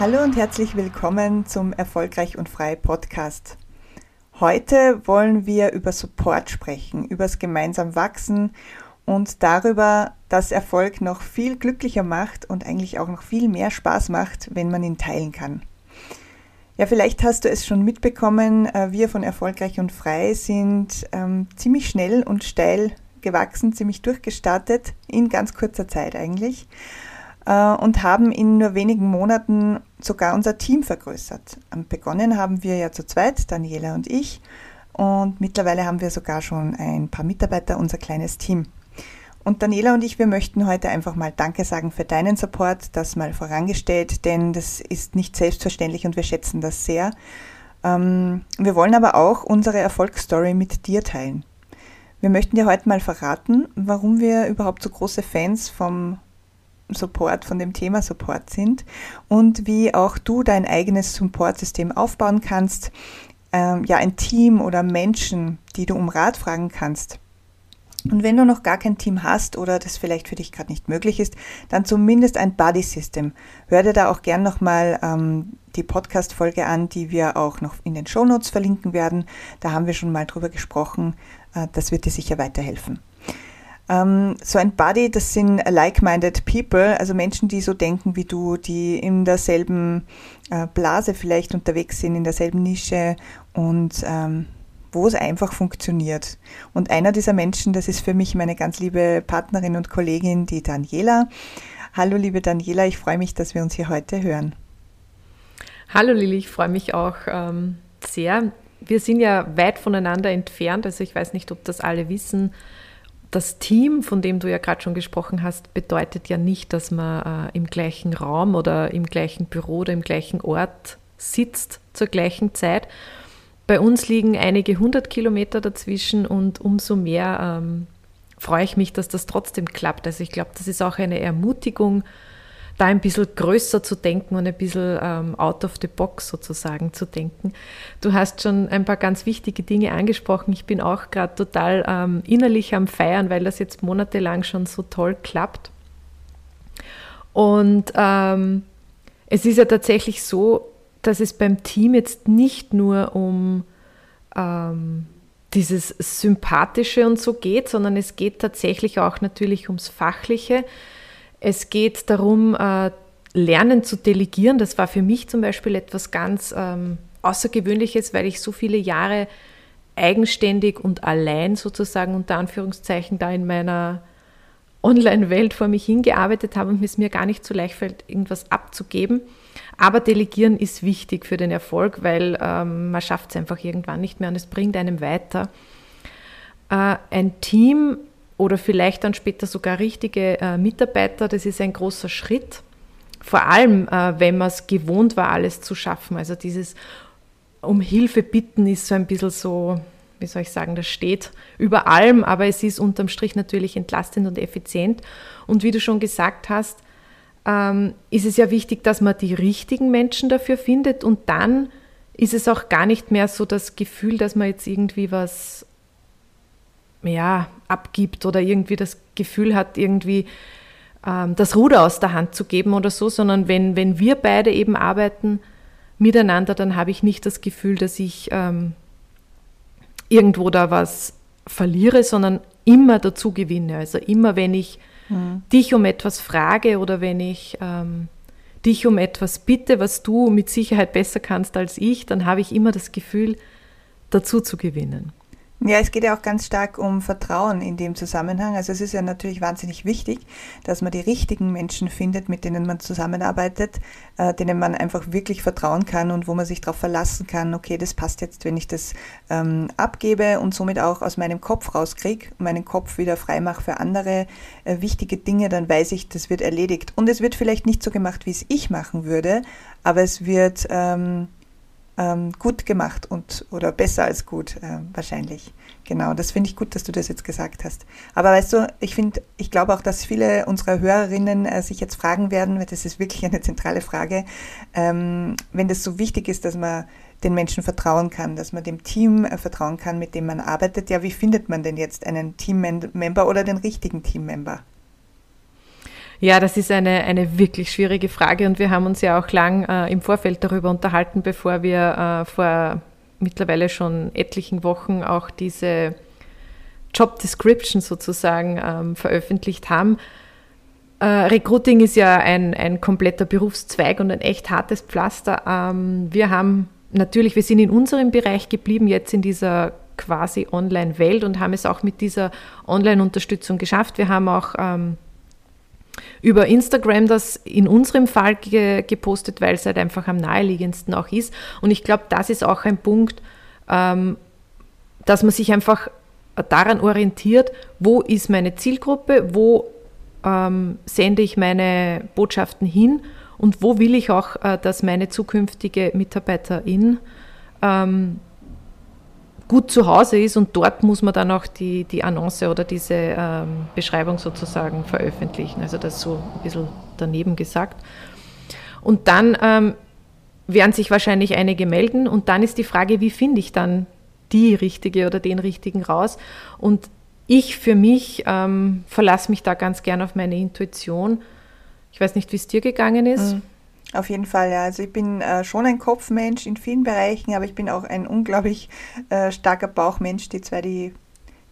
Hallo und herzlich willkommen zum Erfolgreich und Frei Podcast. Heute wollen wir über Support sprechen, über das gemeinsam Wachsen und darüber, dass Erfolg noch viel glücklicher macht und eigentlich auch noch viel mehr Spaß macht, wenn man ihn teilen kann. Ja, vielleicht hast du es schon mitbekommen, äh, wir von Erfolgreich und Frei sind ähm, ziemlich schnell und steil gewachsen, ziemlich durchgestartet, in ganz kurzer Zeit eigentlich. Äh, und haben in nur wenigen Monaten sogar unser Team vergrößert. Begonnen haben wir ja zu zweit, Daniela und ich, und mittlerweile haben wir sogar schon ein paar Mitarbeiter, unser kleines Team. Und Daniela und ich, wir möchten heute einfach mal Danke sagen für deinen Support, das mal vorangestellt, denn das ist nicht selbstverständlich und wir schätzen das sehr. Ähm, wir wollen aber auch unsere Erfolgsstory mit dir teilen. Wir möchten dir heute mal verraten, warum wir überhaupt so große Fans vom Support, von dem Thema Support sind und wie auch du dein eigenes Supportsystem aufbauen kannst. Ähm, ja, ein Team oder Menschen, die du um Rat fragen kannst. Und wenn du noch gar kein Team hast oder das vielleicht für dich gerade nicht möglich ist, dann zumindest ein Buddy System. Hör dir da auch gern nochmal ähm, die Podcast-Folge an, die wir auch noch in den Show Notes verlinken werden. Da haben wir schon mal drüber gesprochen. Äh, das wird dir sicher weiterhelfen. Ähm, so ein Buddy, das sind like-minded people, also Menschen, die so denken wie du, die in derselben äh, Blase vielleicht unterwegs sind, in derselben Nische und ähm, wo es einfach funktioniert. Und einer dieser Menschen, das ist für mich meine ganz liebe Partnerin und Kollegin, die Daniela. Hallo liebe Daniela, ich freue mich, dass wir uns hier heute hören. Hallo Lili, ich freue mich auch ähm, sehr. Wir sind ja weit voneinander entfernt, also ich weiß nicht, ob das alle wissen das Team, von dem du ja gerade schon gesprochen hast, bedeutet ja nicht, dass man äh, im gleichen Raum oder im gleichen Büro oder im gleichen Ort sitzt zur gleichen Zeit. Bei uns liegen einige hundert Kilometer dazwischen und umso mehr ähm, freue ich mich, dass das trotzdem klappt. Also ich glaube, das ist auch eine Ermutigung, da ein bisschen größer zu denken und ein bisschen ähm, out of the box sozusagen zu denken. Du hast schon ein paar ganz wichtige Dinge angesprochen. Ich bin auch gerade total ähm, innerlich am Feiern, weil das jetzt monatelang schon so toll klappt. Und ähm, es ist ja tatsächlich so, dass es beim Team jetzt nicht nur um ähm, dieses Sympathische und so geht, sondern es geht tatsächlich auch natürlich ums Fachliche. Es geht darum, äh, lernen zu delegieren. Das war für mich zum Beispiel etwas ganz ähm, Außergewöhnliches, weil ich so viele Jahre eigenständig und allein sozusagen unter Anführungszeichen da in meiner Online-Welt vor mich hingearbeitet habe und es mir gar nicht so leicht fällt, irgendwas abzugeben. Aber Delegieren ist wichtig für den Erfolg, weil ähm, man schafft es einfach irgendwann nicht mehr und es bringt einem weiter. Äh, ein Team oder vielleicht dann später sogar richtige äh, Mitarbeiter, das ist ein großer Schritt. Vor allem, äh, wenn man es gewohnt war, alles zu schaffen. Also dieses um Hilfe bitten ist so ein bisschen so, wie soll ich sagen, das steht über allem, aber es ist unterm Strich natürlich entlastend und effizient. Und wie du schon gesagt hast, ähm, ist es ja wichtig, dass man die richtigen Menschen dafür findet und dann ist es auch gar nicht mehr so das Gefühl, dass man jetzt irgendwie was ja, abgibt oder irgendwie das Gefühl hat, irgendwie ähm, das Ruder aus der Hand zu geben oder so, sondern wenn, wenn wir beide eben arbeiten miteinander, dann habe ich nicht das Gefühl, dass ich ähm, irgendwo da was verliere, sondern immer dazu gewinne. Also immer, wenn ich mhm. dich um etwas frage oder wenn ich ähm, dich um etwas bitte, was du mit Sicherheit besser kannst als ich, dann habe ich immer das Gefühl, dazu zu gewinnen. Ja, es geht ja auch ganz stark um Vertrauen in dem Zusammenhang. Also es ist ja natürlich wahnsinnig wichtig, dass man die richtigen Menschen findet, mit denen man zusammenarbeitet, äh, denen man einfach wirklich vertrauen kann und wo man sich darauf verlassen kann, okay, das passt jetzt, wenn ich das ähm, abgebe und somit auch aus meinem Kopf rauskriege, meinen Kopf wieder frei mache für andere äh, wichtige Dinge, dann weiß ich, das wird erledigt. Und es wird vielleicht nicht so gemacht, wie es ich machen würde, aber es wird... Ähm, ähm, gut gemacht und oder besser als gut äh, wahrscheinlich. Genau, das finde ich gut, dass du das jetzt gesagt hast. Aber weißt du, ich finde, ich glaube auch, dass viele unserer Hörerinnen äh, sich jetzt fragen werden, weil das ist wirklich eine zentrale Frage, ähm, wenn das so wichtig ist, dass man den Menschen vertrauen kann, dass man dem Team äh, vertrauen kann, mit dem man arbeitet. Ja, wie findet man denn jetzt einen Teammember oder den richtigen Teammember? Ja, das ist eine, eine wirklich schwierige Frage und wir haben uns ja auch lang äh, im Vorfeld darüber unterhalten, bevor wir äh, vor mittlerweile schon etlichen Wochen auch diese Job Description sozusagen ähm, veröffentlicht haben. Äh, Recruiting ist ja ein, ein kompletter Berufszweig und ein echt hartes Pflaster. Ähm, wir haben natürlich, wir sind in unserem Bereich geblieben, jetzt in dieser quasi Online-Welt und haben es auch mit dieser Online-Unterstützung geschafft. Wir haben auch ähm, über Instagram das in unserem Fall ge gepostet, weil es halt einfach am naheliegendsten auch ist. Und ich glaube, das ist auch ein Punkt, ähm, dass man sich einfach daran orientiert, wo ist meine Zielgruppe, wo ähm, sende ich meine Botschaften hin und wo will ich auch, äh, dass meine zukünftige Mitarbeiterin ähm, gut zu Hause ist und dort muss man dann auch die, die Annonce oder diese ähm, Beschreibung sozusagen veröffentlichen. Also das so ein bisschen daneben gesagt. Und dann ähm, werden sich wahrscheinlich einige melden und dann ist die Frage, wie finde ich dann die richtige oder den richtigen raus? Und ich für mich ähm, verlasse mich da ganz gern auf meine Intuition. Ich weiß nicht, wie es dir gegangen ist. Mhm. Auf jeden Fall, ja. Also ich bin äh, schon ein Kopfmensch in vielen Bereichen, aber ich bin auch ein unglaublich äh, starker Bauchmensch. Die zwei, die,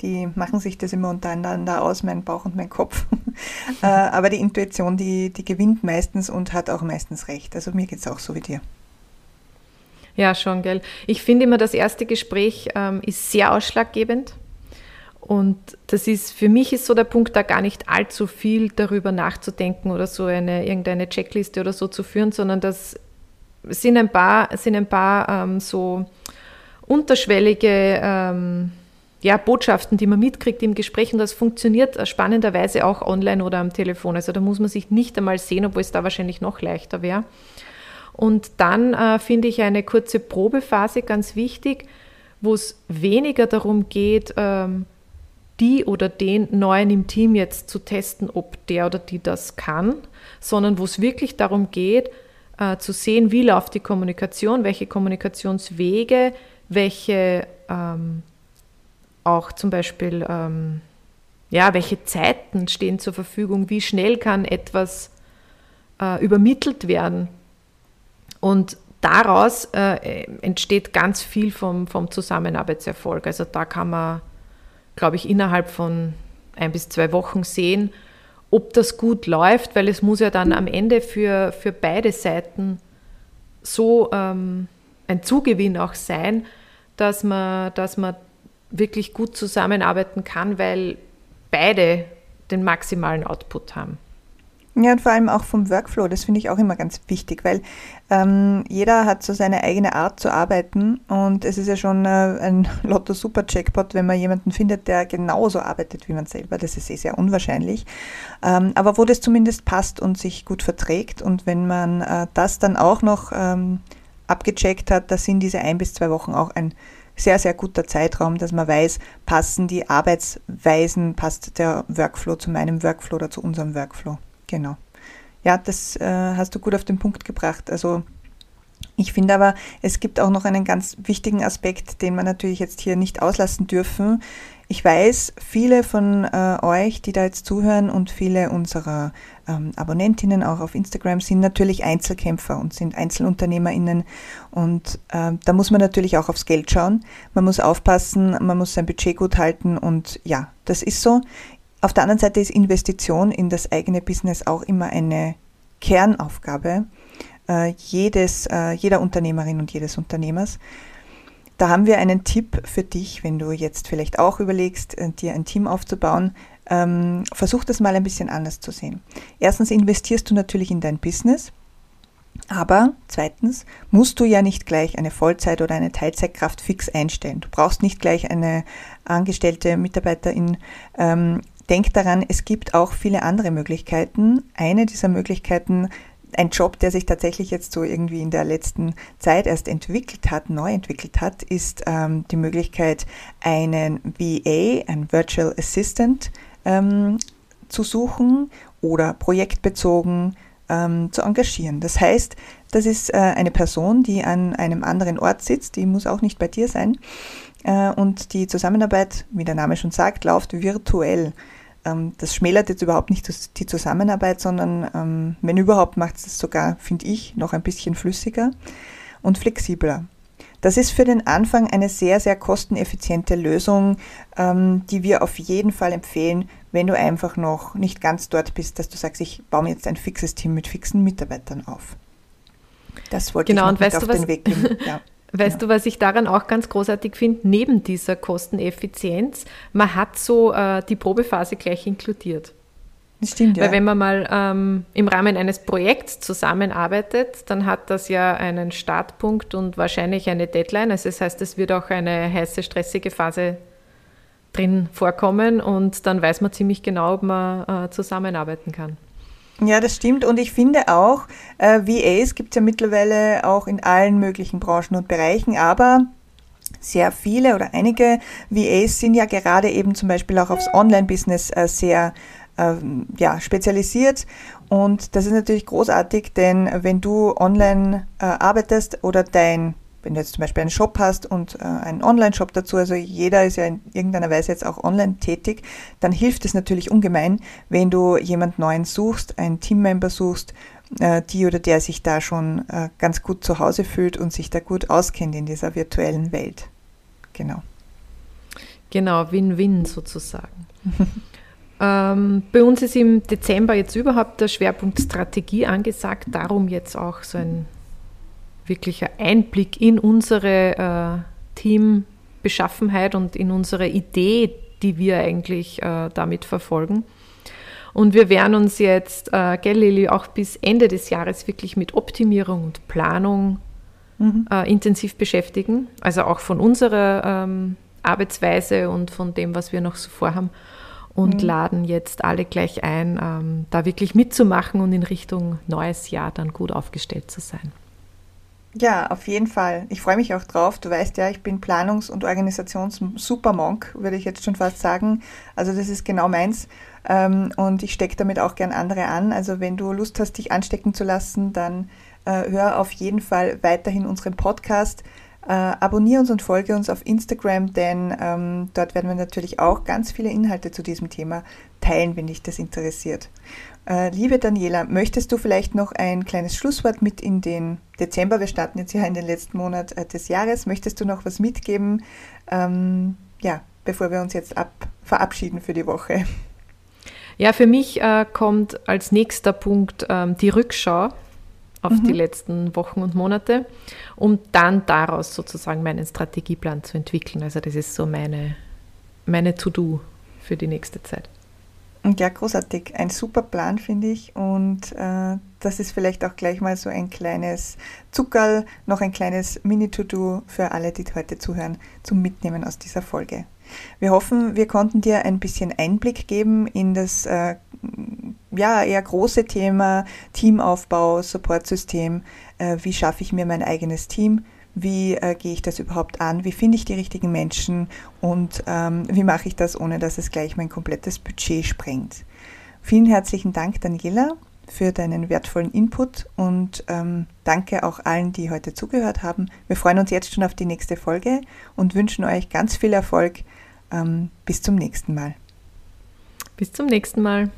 die machen sich das immer untereinander aus, mein Bauch und mein Kopf. äh, aber die Intuition, die, die gewinnt meistens und hat auch meistens recht. Also mir geht es auch so wie dir. Ja, schon, gell. Ich finde immer, das erste Gespräch ähm, ist sehr ausschlaggebend. Und das ist, für mich ist so der Punkt, da gar nicht allzu viel darüber nachzudenken oder so eine, irgendeine Checkliste oder so zu führen, sondern das sind ein paar, sind ein paar ähm, so unterschwellige ähm, ja, Botschaften, die man mitkriegt im Gespräch und das funktioniert spannenderweise auch online oder am Telefon. Also da muss man sich nicht einmal sehen, obwohl es da wahrscheinlich noch leichter wäre. Und dann äh, finde ich eine kurze Probephase ganz wichtig, wo es weniger darum geht, ähm, die oder den Neuen im Team jetzt zu testen, ob der oder die das kann, sondern wo es wirklich darum geht, äh, zu sehen, wie läuft die Kommunikation, welche Kommunikationswege, welche ähm, auch zum Beispiel, ähm, ja, welche Zeiten stehen zur Verfügung, wie schnell kann etwas äh, übermittelt werden. Und daraus äh, entsteht ganz viel vom, vom Zusammenarbeitserfolg. Also da kann man glaube ich, innerhalb von ein bis zwei Wochen sehen, ob das gut läuft, weil es muss ja dann am Ende für, für beide Seiten so ähm, ein Zugewinn auch sein, dass man, dass man wirklich gut zusammenarbeiten kann, weil beide den maximalen Output haben. Ja, und vor allem auch vom Workflow, das finde ich auch immer ganz wichtig, weil ähm, jeder hat so seine eigene Art zu arbeiten und es ist ja schon äh, ein Lotto-Super-Jackpot, wenn man jemanden findet, der genauso arbeitet wie man selber. Das ist eh sehr unwahrscheinlich. Ähm, aber wo das zumindest passt und sich gut verträgt und wenn man äh, das dann auch noch ähm, abgecheckt hat, da sind diese ein bis zwei Wochen auch ein sehr, sehr guter Zeitraum, dass man weiß, passen die Arbeitsweisen, passt der Workflow zu meinem Workflow oder zu unserem Workflow. Genau. Ja, das äh, hast du gut auf den Punkt gebracht. Also ich finde aber, es gibt auch noch einen ganz wichtigen Aspekt, den wir natürlich jetzt hier nicht auslassen dürfen. Ich weiß, viele von äh, euch, die da jetzt zuhören und viele unserer ähm, Abonnentinnen auch auf Instagram sind natürlich Einzelkämpfer und sind Einzelunternehmerinnen und äh, da muss man natürlich auch aufs Geld schauen. Man muss aufpassen, man muss sein Budget gut halten und ja, das ist so. Auf der anderen Seite ist Investition in das eigene Business auch immer eine Kernaufgabe äh, jedes, äh, jeder Unternehmerin und jedes Unternehmers. Da haben wir einen Tipp für dich, wenn du jetzt vielleicht auch überlegst, äh, dir ein Team aufzubauen. Ähm, versuch das mal ein bisschen anders zu sehen. Erstens investierst du natürlich in dein Business. Aber zweitens musst du ja nicht gleich eine Vollzeit- oder eine Teilzeitkraft fix einstellen. Du brauchst nicht gleich eine angestellte Mitarbeiterin ähm, denk daran, es gibt auch viele andere Möglichkeiten. Eine dieser Möglichkeiten ein Job, der sich tatsächlich jetzt so irgendwie in der letzten Zeit erst entwickelt hat, neu entwickelt hat, ist ähm, die Möglichkeit, einen VA, ein Virtual Assistant, ähm, zu suchen oder projektbezogen ähm, zu engagieren. Das heißt, das ist äh, eine Person, die an einem anderen Ort sitzt, die muss auch nicht bei dir sein. Äh, und die Zusammenarbeit, wie der Name schon sagt, läuft virtuell. Ähm, das schmälert jetzt überhaupt nicht die Zusammenarbeit, sondern ähm, wenn überhaupt macht es sogar, finde ich, noch ein bisschen flüssiger und flexibler. Das ist für den Anfang eine sehr, sehr kosteneffiziente Lösung, ähm, die wir auf jeden Fall empfehlen, wenn du einfach noch nicht ganz dort bist, dass du sagst, ich baue mir jetzt ein fixes Team mit fixen Mitarbeitern auf. Das wollte genau, ich noch mit auf den Weg geben. Ja. Weißt ja. du, was ich daran auch ganz großartig finde, neben dieser Kosteneffizienz, man hat so äh, die Probephase gleich inkludiert. Das stimmt, ja. Weil wenn man mal ähm, im Rahmen eines Projekts zusammenarbeitet, dann hat das ja einen Startpunkt und wahrscheinlich eine Deadline. Also das heißt, es wird auch eine heiße, stressige Phase drin vorkommen und dann weiß man ziemlich genau, ob man äh, zusammenarbeiten kann. Ja, das stimmt. Und ich finde auch, äh, VAs gibt es ja mittlerweile auch in allen möglichen Branchen und Bereichen, aber sehr viele oder einige VAs sind ja gerade eben zum Beispiel auch aufs Online-Business äh, sehr äh, ja, spezialisiert. Und das ist natürlich großartig, denn wenn du online äh, arbeitest oder dein wenn du jetzt zum Beispiel einen Shop hast und äh, einen Online-Shop dazu, also jeder ist ja in irgendeiner Weise jetzt auch online tätig, dann hilft es natürlich ungemein, wenn du jemand Neuen suchst, einen Teammember suchst, äh, die oder der sich da schon äh, ganz gut zu Hause fühlt und sich da gut auskennt in dieser virtuellen Welt. Genau. Genau, Win-Win sozusagen. ähm, bei uns ist im Dezember jetzt überhaupt der Schwerpunkt Strategie angesagt, darum jetzt auch so ein wirklicher Einblick in unsere äh, Teambeschaffenheit und in unsere Idee, die wir eigentlich äh, damit verfolgen. Und wir werden uns jetzt, äh, gell, Lili, auch bis Ende des Jahres wirklich mit Optimierung und Planung mhm. äh, intensiv beschäftigen. Also auch von unserer ähm, Arbeitsweise und von dem, was wir noch so vorhaben. Und mhm. laden jetzt alle gleich ein, ähm, da wirklich mitzumachen und in Richtung neues Jahr dann gut aufgestellt zu sein. Ja, auf jeden Fall. Ich freue mich auch drauf. Du weißt ja, ich bin Planungs- und Organisations-Supermonk, würde ich jetzt schon fast sagen. Also das ist genau meins. Ähm, und ich stecke damit auch gern andere an. Also wenn du Lust hast, dich anstecken zu lassen, dann äh, hör auf jeden Fall weiterhin unseren Podcast. Äh, abonniere uns und folge uns auf Instagram, denn ähm, dort werden wir natürlich auch ganz viele Inhalte zu diesem Thema teilen, wenn dich das interessiert. Äh, liebe Daniela, möchtest du vielleicht noch ein kleines Schlusswort mit in den Dezember, wir starten jetzt ja in den letzten Monat äh, des Jahres, möchtest du noch was mitgeben, ähm, ja, bevor wir uns jetzt ab, verabschieden für die Woche? Ja, für mich äh, kommt als nächster Punkt ähm, die Rückschau auf mhm. die letzten Wochen und Monate, um dann daraus sozusagen meinen Strategieplan zu entwickeln. Also das ist so meine, meine To-Do für die nächste Zeit. Ja, großartig. Ein super Plan, finde ich. Und äh, das ist vielleicht auch gleich mal so ein kleines Zuckerl, noch ein kleines Mini-To-Do für alle, die heute zuhören, zum Mitnehmen aus dieser Folge. Wir hoffen, wir konnten dir ein bisschen Einblick geben in das äh, ja, eher große Thema Teamaufbau, Supportsystem. Äh, wie schaffe ich mir mein eigenes Team? wie äh, gehe ich das überhaupt an, wie finde ich die richtigen Menschen und ähm, wie mache ich das, ohne dass es gleich mein komplettes Budget sprengt. Vielen herzlichen Dank, Daniela, für deinen wertvollen Input und ähm, danke auch allen, die heute zugehört haben. Wir freuen uns jetzt schon auf die nächste Folge und wünschen euch ganz viel Erfolg. Ähm, bis zum nächsten Mal. Bis zum nächsten Mal.